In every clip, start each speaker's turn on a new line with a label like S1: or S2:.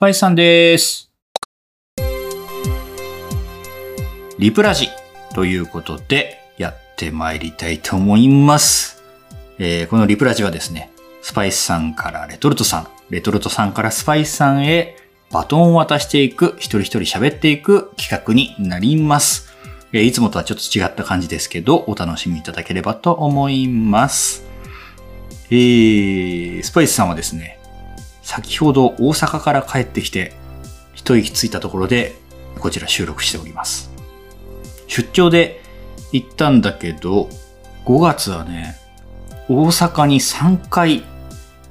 S1: パイさんです。リプラジということでやってまいりたいと思います。えーこのリプラジはですね、スパイスさんからレトルトさん、レトルトさんからスパイスさんへバトンを渡していく、一人一人喋っていく企画になります。えーいつもとはちょっと違った感じですけど、お楽しみいただければと思います。えー、スパイスさんはですね、先ほど大阪から帰ってきて、一息ついたところで、こちら収録しております。出張で行ったんだけど、5月はね、大阪に3回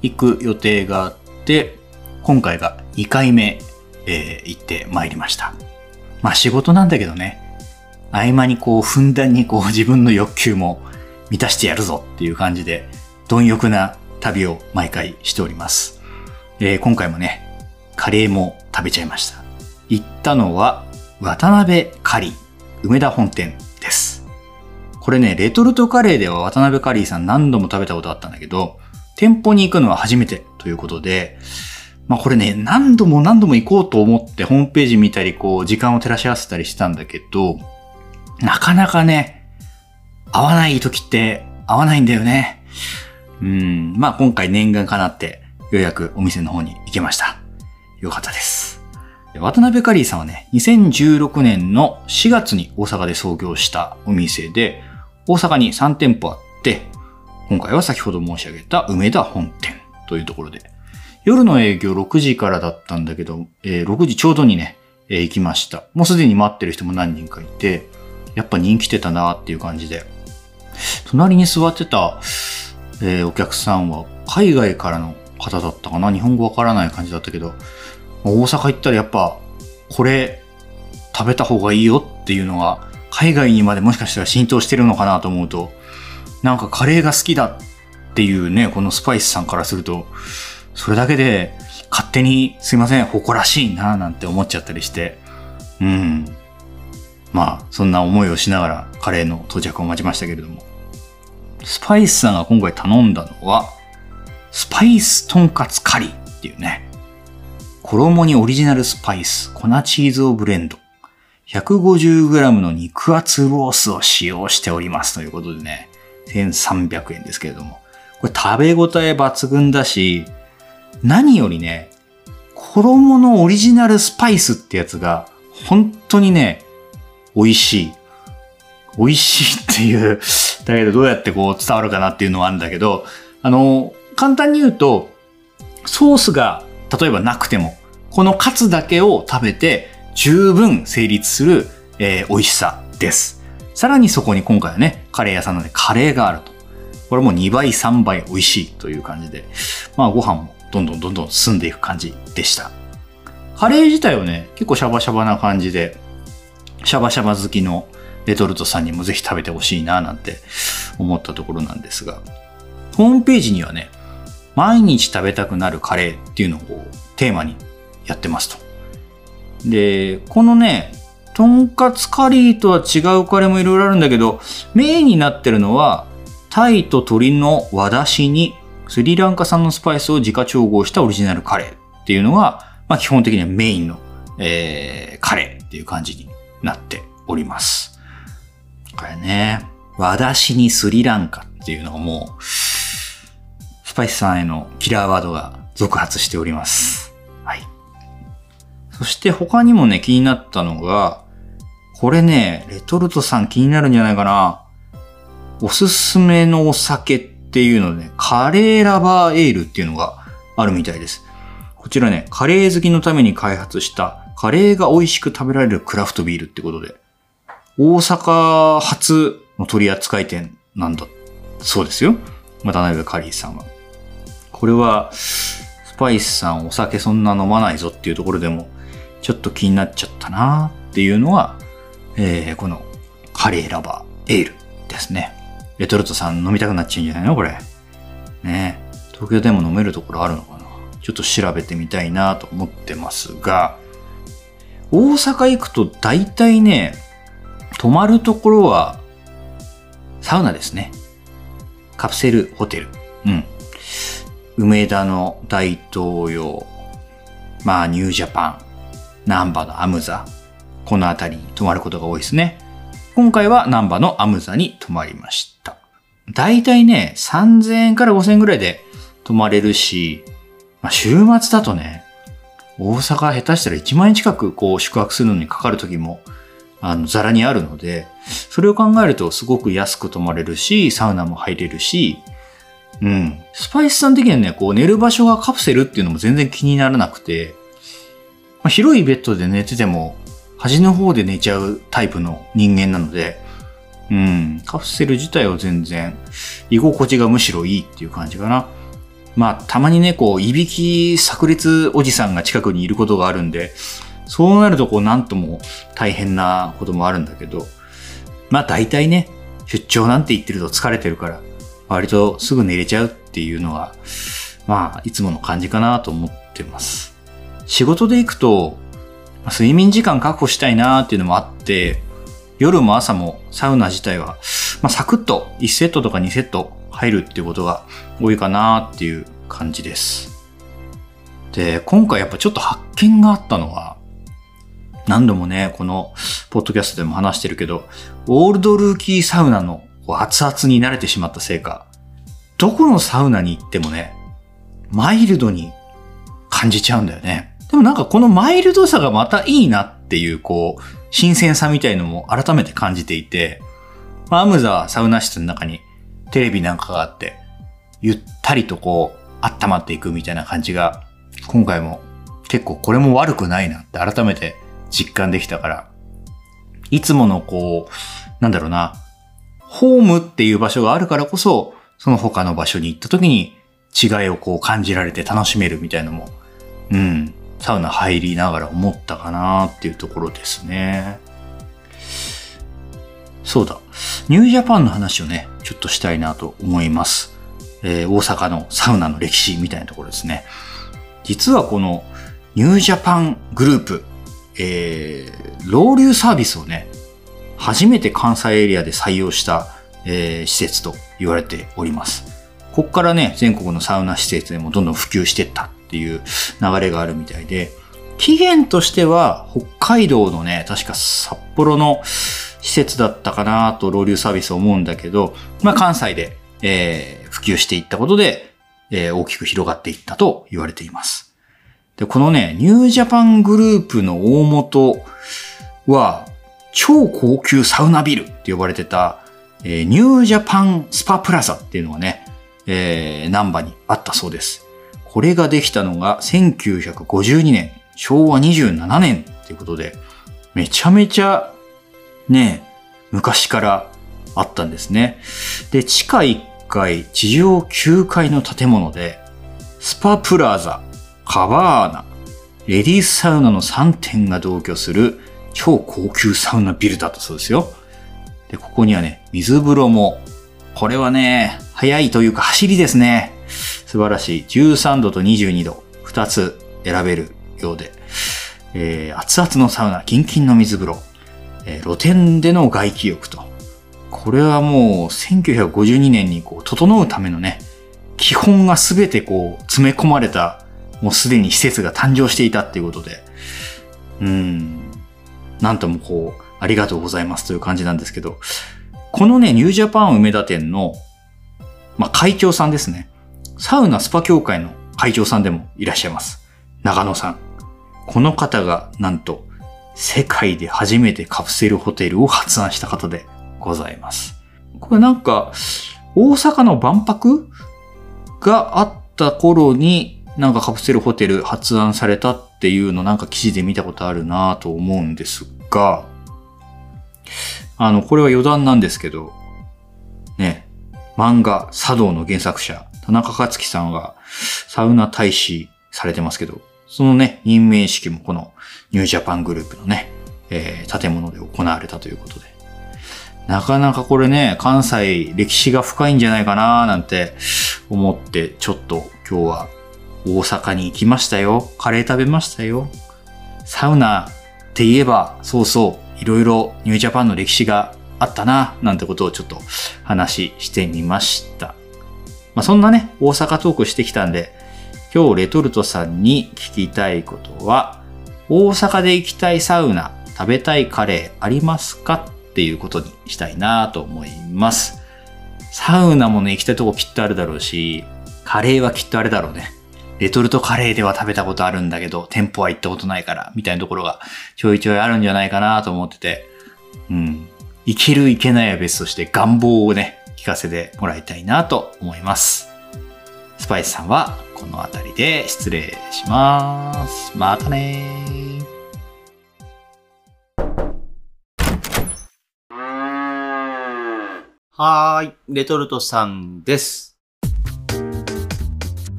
S1: 行く予定があって、今回が2回目、えー行ってまいりました。まあ仕事なんだけどね、合間にこう、ふんだんにこう、自分の欲求も満たしてやるぞっていう感じで、貪欲な旅を毎回しております。えー今回もね、カレーも食べちゃいました。行ったのは、渡辺カリー、梅田本店です。これね、レトルトカレーでは渡辺カリーさん何度も食べたことあったんだけど、店舗に行くのは初めてということで、まあこれね、何度も何度も行こうと思ってホームページ見たり、こう、時間を照らし合わせたりしたんだけど、なかなかね、合わない時って合わないんだよね。うん、まあ今回念願かなって、ようやくお店の方に行けました。よかったです。渡辺カリーさんはね、2016年の4月に大阪で創業したお店で、大阪に3店舗あって、今回は先ほど申し上げた梅田本店というところで、夜の営業6時からだったんだけど、えー6時ちょうどにね、えー行きました。もうすでに待ってる人も何人かいて、やっぱ人気出たなっていう感じで、隣に座ってた、えーお客さんは海外からの方だったかな日本語わからない感じだったけど、大阪行ったらやっぱ、これ食べた方がいいよっていうのが、海外にまでもしかしたら浸透してるのかなと思うと、なんかカレーが好きだっていうね、このスパイスさんからすると、それだけで勝手にすいません、誇らしいななんて思っちゃったりして、うん。まあ、そんな思いをしながらカレーの到着を待ちましたけれども。スパイスさんが今回頼んだのは、スパイスとんかつカリーっていうね。衣にオリジナルスパイス、粉チーズをブレンド。150g の肉厚ロースを使用しておりますということでね、1300円ですけれども。これ食べ応え抜群だし、何よりね、衣のオリジナルスパイスってやつが、本当にね、美味しい。美味しいっていう、だけどどうやってこう伝わるかなっていうのはあるんだけど、あの、簡単に言うと、ソースが例えばなくても、このカツだけを食べて十分成立する、えー美味しさです。さらにそこに今回はね、カレー屋さんなのでカレーがあると。これも2倍3倍美味しいという感じで、まあご飯もどんどんどんどん進んでいく感じでした。カレー自体はね、結構シャバシャバな感じで、シャバシャバ好きのレトルトさんにもぜひ食べてほしいななんて思ったところなんですが、ホームページにはね、毎日食べたくなるカレーっていうのをテーマにやってますと。で、このね、とんかつカリーとは違うカレーもいろいろあるんだけど、メインになってるのは、タイと鶏の和だしにスリランカ産のスパイスを自家調合したオリジナルカレーっていうのが、まあ基本的にはメインの、えーカレーっていう感じになっております。これね、和だしにスリランカっていうのがもう、パイスさんへのキラーワードが続発しております。はい。そして他にもね、気になったのが、これね、レトルトさん気になるんじゃないかな。おすすめのお酒っていうので、ね、カレーラバーエールっていうのがあるみたいです。こちらね、カレー好きのために開発したカレーが美味しく食べられるクラフトビールってことで、大阪初の取扱店なんだそうですよ。渡辺カリーさんは。これは、スパイスさんお酒そんな飲まないぞっていうところでも、ちょっと気になっちゃったなっていうのは、えー、このカレーラバーエールですね。レトルトさん飲みたくなっちゃうんじゃないの？これ。ね東京でも飲めるところあるのかな？ちょっと調べてみたいなと思ってますが、大阪行くと大体ね、泊まるところは、サウナですね。カプセルホテル。うん。梅田の大東洋まあ、ニュージャパン、ナンバのアムザ、この辺りに泊まることが多いですね。今回はナンバのアムザに泊まりました。だいたいね、3000円から5000円ぐらいで泊まれるし、まあ、週末だとね、大阪下手したら1万円近くこう宿泊するのにかかる時も、あの、ザラにあるので、それを考えるとすごく安く泊まれるし、サウナも入れるし、うん。スパイスさん的にはね、こう寝る場所がカプセルっていうのも全然気にならなくて、まあ、広いベッドで寝てても、端の方で寝ちゃうタイプの人間なので、うん、カプセル自体は全然居心地がむしろいいっていう感じかな。まあ、たまにね、こう、いびき炸裂おじさんが近くにいることがあるんで、そうなるとこう、なんとも大変なこともあるんだけど、まあ大体ね、出張なんて言ってると疲れてるから、割とすぐ寝れちゃうっていうのが、まあ、いつもの感じかなと思ってます。仕事で行くと、睡眠時間確保したいなっていうのもあって、夜も朝もサウナ自体は、まあ、サクッと1セットとか2セット入るっていうことが多いかなっていう感じです。で、今回やっぱちょっと発見があったのは、何度もね、このポッドキャストでも話してるけど、オールドルーキーサウナのこう熱々に慣れてしまったせいか、どこのサウナに行ってもね、マイルドに感じちゃうんだよね。でもなんかこのマイルドさがまたいいなっていう、こう、新鮮さみたいのも改めて感じていて、まアムザはサウナ室の中にテレビなんかがあって、ゆったりとこう、温まっていくみたいな感じが、今回も結構これも悪くないなって改めて実感できたから、いつものこう、なんだろうな、ホームっていう場所があるからこそ、その他の場所に行った時に違いをこう感じられて楽しめるみたいのも、うん、サウナ入りながら思ったかなっていうところですね。そうだ。ニュージャパンの話をね、ちょっとしたいなと思います。えー、大阪のサウナの歴史みたいなところですね。実はこのニュージャパングループ、えー、ロウリュサービスをね、初めて関西エリアで採用した、えー、施設と言われております。ここからね、全国のサウナ施設でもどんどん普及していったっていう流れがあるみたいで、期限としては北海道のね、確か札幌の施設だったかなと、ロウリュサービス思うんだけど、まあ関西で、えー、普及していったことで、えー、大きく広がっていったと言われています。で、このね、ニュージャパングループの大元は、超高級サウナビルって呼ばれてた、えー、ニュージャパンスパプラザっていうのがね、えー、南波にあったそうです。これができたのが1952年、昭和27年っていうことで、めちゃめちゃね、昔からあったんですね。で、地下1階、地上9階の建物で、スパプラザ、カバーナ、レディースサウナの3点が同居する超高級サウナビルだったそうですよ。で、ここにはね、水風呂も、これはね、早いというか走りですね。素晴らしい。13度と22度、2つ選べるようで、えー、熱々のサウナ、キンキンの水風呂、えー、露天での外気浴と。これはもう1952年にこう整うためのね、基本がすべてこう詰め込まれた、もうすでに施設が誕生していたっていうことで、うん、なんともこう、ありがとうございますという感じなんですけど、このね、ニュージャパン梅田店の、まあ、会長さんですね。サウナスパ協会の会長さんでもいらっしゃいます。長野さん。この方が、なんと、世界で初めてカプセルホテルを発案した方でございます。これなんか、大阪の万博があった頃に、なんかカプセルホテル発案されたっっていうのなんか記事で見たことあるなと思うんですが、あの、これは余談なんですけど、ね、漫画、茶道の原作者、田中克樹さんがサウナ大使されてますけど、そのね、任命式もこのニュージャパングループのね、えー、建物で行われたということで。なかなかこれね、関西歴史が深いんじゃないかななんて思って、ちょっと今日は大阪に行きましたよ。カレー食べましたよ。サウナって言えば、そうそう、いろいろニュージャパンの歴史があったな、なんてことをちょっと話してみました。まあ、そんなね、大阪トークしてきたんで、今日レトルトさんに聞きたいことは、大阪で行きたいサウナ、食べたいカレーありますか？っていうことにしたいなと思います。サウナもね、行きたいとこきっとあるだろうし、カレーはきっとあれだろうね。レトルトカレーでは食べたことあるんだけど、店舗は行ったことないから、みたいなところがちょいちょいあるんじゃないかなと思ってて、うん。いけるいけないは別として願望をね、聞かせてもらいたいなと思います。スパイスさんはこの辺りで失礼します。またね
S2: はーい、レトルトさんです。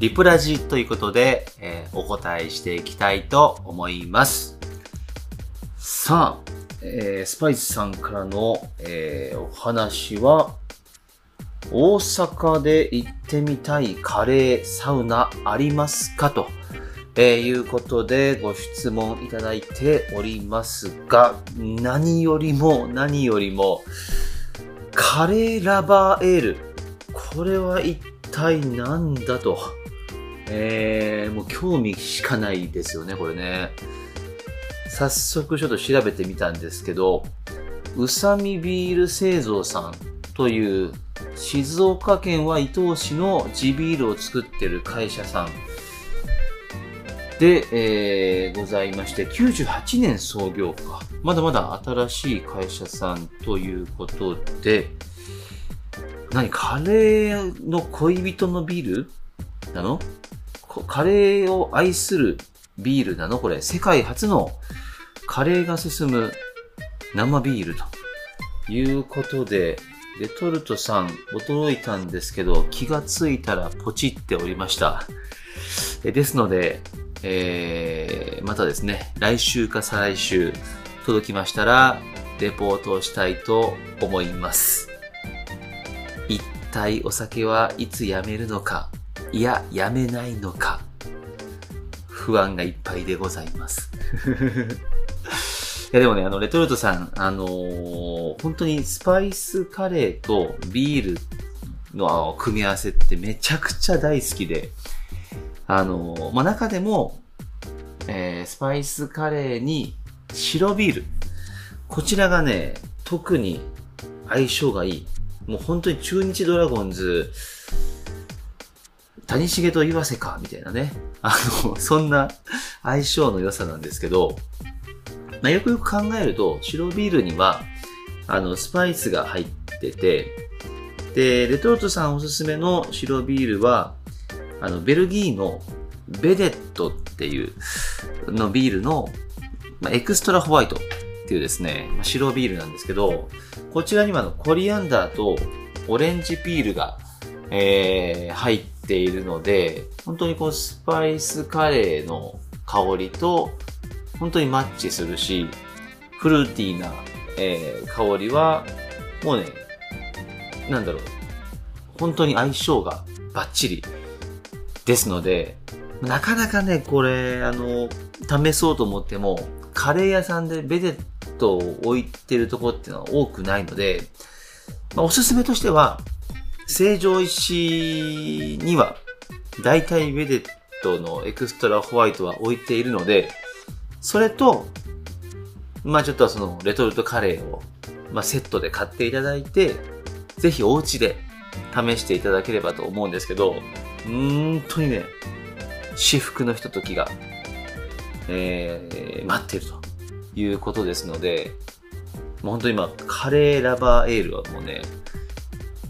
S2: リプラジということで、えー、お答えしていきたいと思います。さあ、えー、スパイスさんからの、えー、お話は、大阪で行ってみたいカレー、サウナありますかと、えー、いうことでご質問いただいておりますが、何よりも何よりも、カレーラバーエール。これは一体何だと。えー、もう興味しかないですよね、これね。早速ちょっと調べてみたんですけど、宇佐美ビール製造さんという静岡県は伊東市の地ビールを作ってる会社さんで、えー、ございまして、98年創業か。まだまだ新しい会社さんということで、何カレーの恋人のビールなの？カレーを愛するビールなの？これ。世界初のカレーが進む生ビールということで、レトルトさん驚いたんですけど、気がついたらポチっておりました。ですので、えー、またですね、来週か再来週届きましたら、レポートをしたいと思います。一体お酒はいつやめるのか、いや、やめないのか、不安がいっぱいでございます。いやでもね、あの、レトルトさん、あのー、本当にスパイスカレーとビールの組み合わせってめちゃくちゃ大好きで、あの、まあ、中でも、えー、スパイスカレーに白ビール。こちらがね、特に相性がいい。もう本当に中日ドラゴンズ、谷繁と岩瀬か、みたいなね。あの、そんな相性の良さなんですけど、まあ、よくよく考えると、白ビールには、あの、スパイスが入ってて、で、レトルトさんおすすめの白ビールは、あの、ベルギーのベデットっていうのビールの、まあ、エクストラホワイトっていうですね、まあ、白ビールなんですけど、こちらにはのコリアンダーとオレンジピールが、えー、入ってているので、本当にこうスパイスカレーの香りと本当にマッチするし、フルーティーな、えー、香りは、もうね、なんだろう、本当に相性がバッチリですので、なかなかね、これ、あの、試そうと思っても、カレー屋さんでベデットを置いてるとこっていうのは多くないので、まあ、おすすめとしては、成城石には、大体ベデットのエクストラホワイトは置いているので、それと、まあちょっとそのレトルトカレーを、まあ、セットで買っていただいて、ぜひお家で試していただければと思うんですけど、本当にね、至福のひとときが、えー、待ってるということですので、もう本当に今、カレーラバーエールはもうね、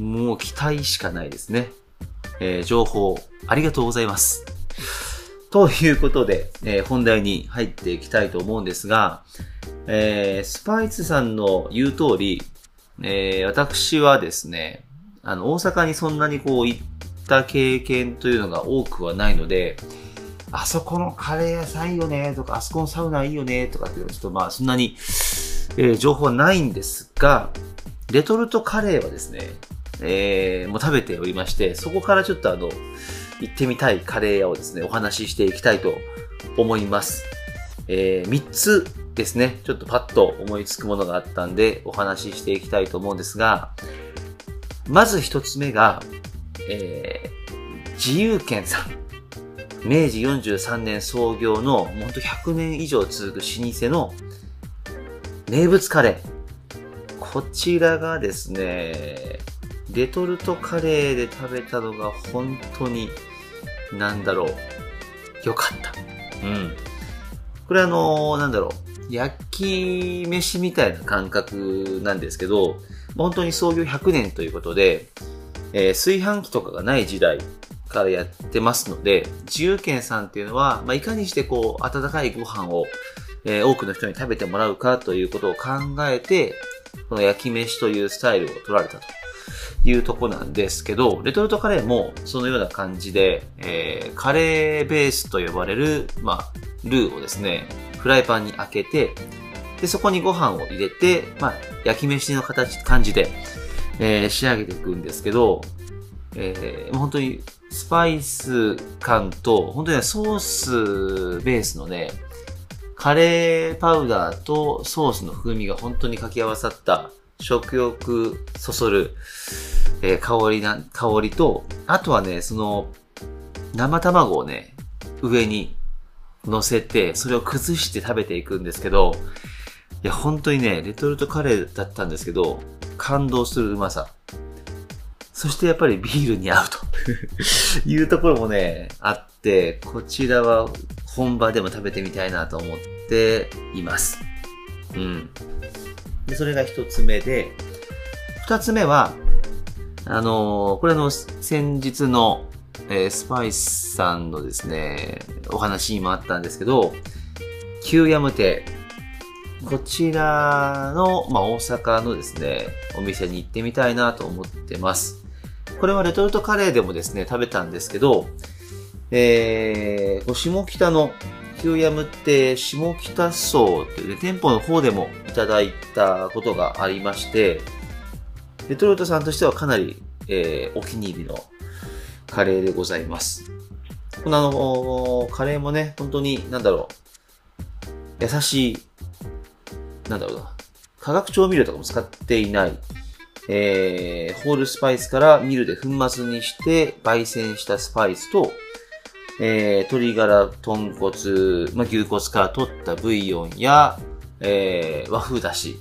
S2: もう期待しかないですね。えー、情報ありがとうございます。ということで、えー、本題に入っていきたいと思うんですが、えー、スパイスさんの言う通り、え、私はですね、あの、大阪にそんなにこう行った経験というのが多くはないので、あそこのカレー屋さんいいよねとか、あそこのサウナいいよねとかっていうのはちょっとまあそんなに、え、情報はないんですが、レトルトカレーはですね、えー、もう食べておりまして、そこからちょっとあの、行ってみたいカレー屋をですね、お話ししていきたいと思います。えー、3つですね、ちょっとパッと思いつくものがあったんで、お話ししていきたいと思うんですが、まず1つ目が、えー、自由軒さん。明治43年創業の、ほんと100年以上続く老舗の名物カレー。こちらがですね、レトルトカレーで食べたのが本当に、なんだろう、良かった。うん。これあのなんだろう、焼き飯みたいな感覚なんですけど、本当に創業100年ということで、えー炊飯器とかがない時代からやってますので、自由軒さんっていうのは、まあ、いかにしてこう、温かいご飯を、えー多くの人に食べてもらうかということを考えて、この焼き飯というスタイルを取られたというとこなんですけど、レトルトカレーもそのような感じで、えーカレーベースと呼ばれる、まあ、ルーをですね、フライパンに開けて、で、そこにご飯を入れて、まあ、焼き飯の形、感じで、えー仕上げていくんですけど、えーもう本当にスパイス感と、本当にソースベースのね、カレーパウダーとソースの風味が本当に掛け合わさった食欲そそる、えー香りな、香りと、あとはね、その生卵をね、上に乗せて、それを崩して食べていくんですけど、いや、本当にね、レトルトカレーだったんですけど、感動するうまさ。そしてやっぱりビールに合うと いうところもね、あって、こちらは本場でも食べてみたいなと思っています。うん。で、それが一つ目で、二つ目は、あのーこれの、先日の、えースパイスさんのですね、お話にもあったんですけど、旧ヤム亭。こちらの、まあ、大阪のですね、お店に行ってみたいなと思ってます。これはレトルトカレーでもですね、食べたんですけど、えー、下北の旧ヤムって下北荘という、ね、店舗の方でもいただいたことがありまして、レトルトさんとしてはかなり、えーお気に入りのカレーでございます。このあの、カレーもね、本当に、なんだろう、優しい、なんだろうな、化学調味料とかも使っていない、えー、ホールスパイスからミルで粉末にして焙煎したスパイスと、えー、鶏ガラ、豚骨、まあ、牛骨から取ったブイヨンや、えー、和風だし、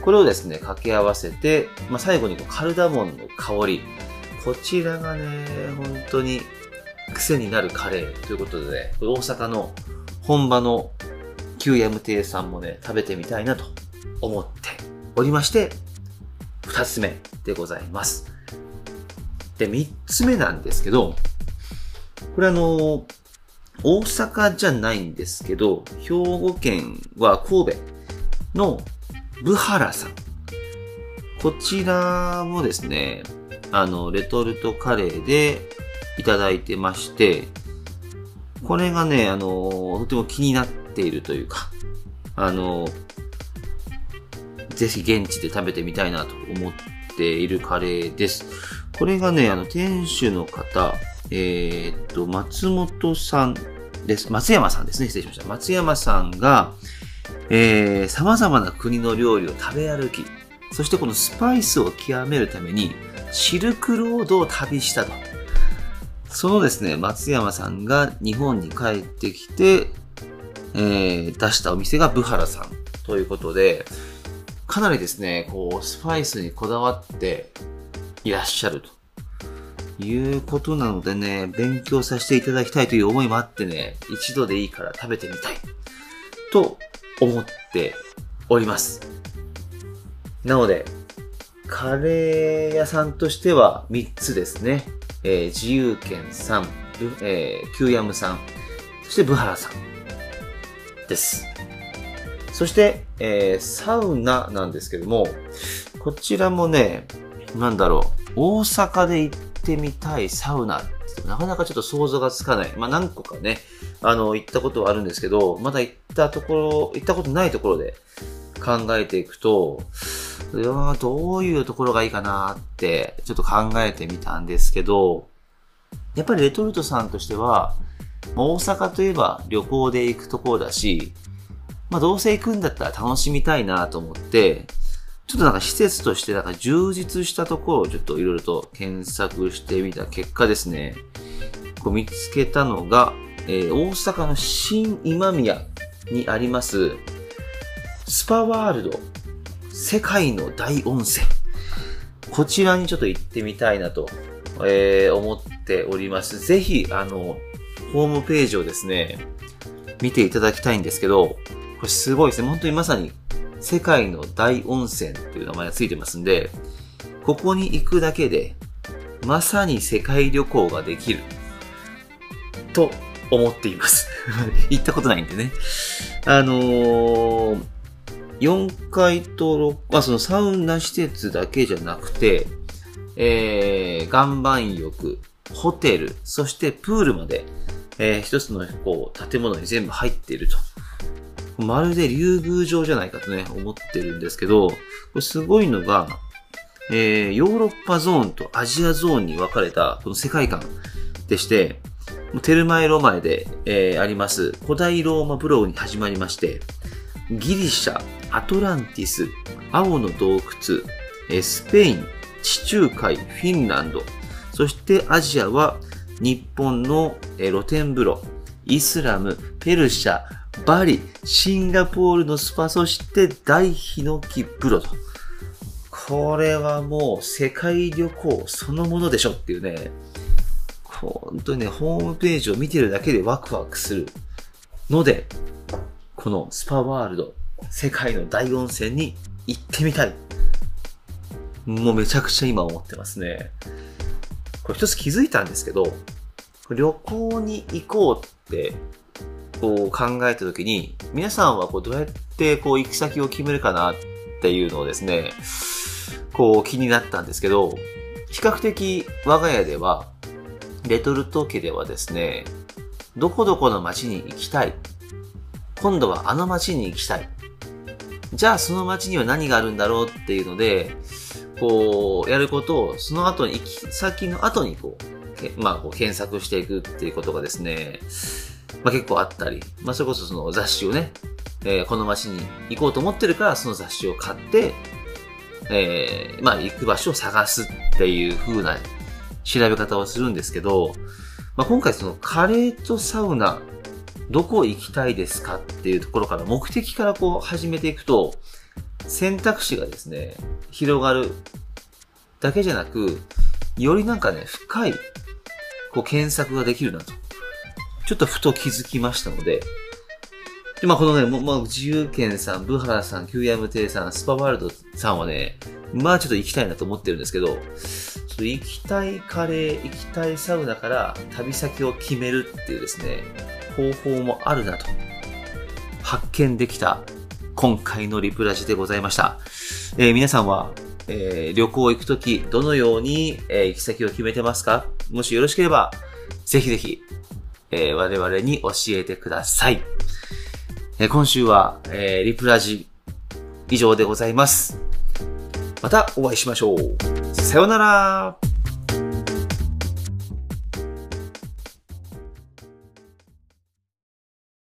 S2: これをですね、掛け合わせて、まあ、最後にカルダモンの香り。こちらがね、本当に癖になるカレーということでね、大阪の本場の旧ヤム亭さんもね、食べてみたいなと思っておりまして、二つ目でございます。で、三つ目なんですけど、これあの、大阪じゃないんですけど、兵庫県は神戸のブハラさん。こちらもですね、あの、レトルトカレーでいただいてまして、これがね、あの、とても気になっているというか、あの、ぜひ現地で食べてみたいなと思っているカレーです。これがね、あの、店主の方、えーっと、松本さんです。松山さんですね。失礼しました。松山さんが、えー、様々な国の料理を食べ歩き、そしてこのスパイスを極めるために、シルクロードを旅したと。そのですね、松山さんが日本に帰ってきて、えー出したお店がブハラさんということで、かなりですね、こう、スパイスにこだわっていらっしゃると。いうことなのでね、勉強させていただきたいという思いもあってね、一度でいいから食べてみたい。と思っております。なので、カレー屋さんとしては3つですね。えー自由軒さん、えー、キューヤムさん、そしてブハラさんです。そして、えーサウナなんですけども、こちらもね、なんだろう、大阪で行ってみたいサウナなかなかちょっと想像がつかない。まあ何個かね、あの、行ったことはあるんですけど、まだ行ったところ、行ったことないところで考えていくと、いやーどういうところがいいかなって、ちょっと考えてみたんですけど、やっぱりレトルトさんとしては、大阪といえば旅行で行くところだし、まあどうせ行くんだったら楽しみたいなと思って、ちょっとなんか施設としてなんか充実したところをちょっといろいろと検索してみた結果ですね、こう見つけたのが、えー大阪の新今宮にあります、スパワールド世界の大温泉。こちらにちょっと行ってみたいなと、えー思っております。ぜひ、あの、ホームページをですね、見ていただきたいんですけど、これすごいですね。本当にまさに世界の大温泉っていう名前がついてますんで、ここに行くだけで、まさに世界旅行ができる。と思っています。行ったことないんでね。あのー、4階と6、まあそのサウナ施設だけじゃなくて、えー、岩盤浴、ホテル、そしてプールまで、えー、一つのこう建物に全部入っていると。まるで竜宮城じゃないかとね、思ってるんですけど、これすごいのが、えー、ヨーロッパゾーンとアジアゾーンに分かれたこの世界観でして、テルマエロマエで、えーあります古代ローマブローに始まりまして、ギリシャ、アトランティス、青の洞窟、えースペイン、地中海、フィンランド、そしてアジアは日本の露天風呂、イスラム、ペルシャ、バリ、シンガポールのスパ、そして大ヒノキ風呂と。これはもう世界旅行そのものでしょっていうね、本当にね、ホームページを見てるだけでワクワクするので、このスパワールド、世界の大温泉に行ってみたい。もうめちゃくちゃ今思ってますね。これ一つ気づいたんですけど、旅行に行こうって、こう考えたときに、皆さんはこうどうやってこう行き先を決めるかなっていうのをですね、こう気になったんですけど、比較的我が家では、レトルト家ではですね、どこどこの街に行きたい。今度はあの街に行きたい。じゃあその街には何があるんだろうっていうので、こう、やることを、その後に行き先の後にこう、まあ、こう検索していくっていうことがですね、まあ結構あったり、まあそれこそその雑誌をね、えーこの街に行こうと思ってるからその雑誌を買って、えーまあ行く場所を探すっていう風な調べ方をするんですけど、まあ今回そのカレーとサウナ、どこ行きたいですかっていうところから目的からこう始めていくと、選択肢がですね、広がるだけじゃなく、よりなんかね、深い、こう検索ができるなと。ちょっとふと気づきましたので、で、まあこのね、もう、自由軒さん、ブハラさん、QM テイさん、スパワールドさんはね、まあちょっと行きたいなと思ってるんですけど、ちょ行きたいカレー、行きたいサウナから旅先を決めるっていうですね、方法もあるなと、発見できた今回のリプラジでございました。えー皆さんは、えー旅行行くとき、どのように、えー行き先を決めてますか？もしよろしければ、ぜひぜひ、えー我々に教えてください。えー今週は、えーリプラジ以上でございます。またお会いしましょう。さようなら。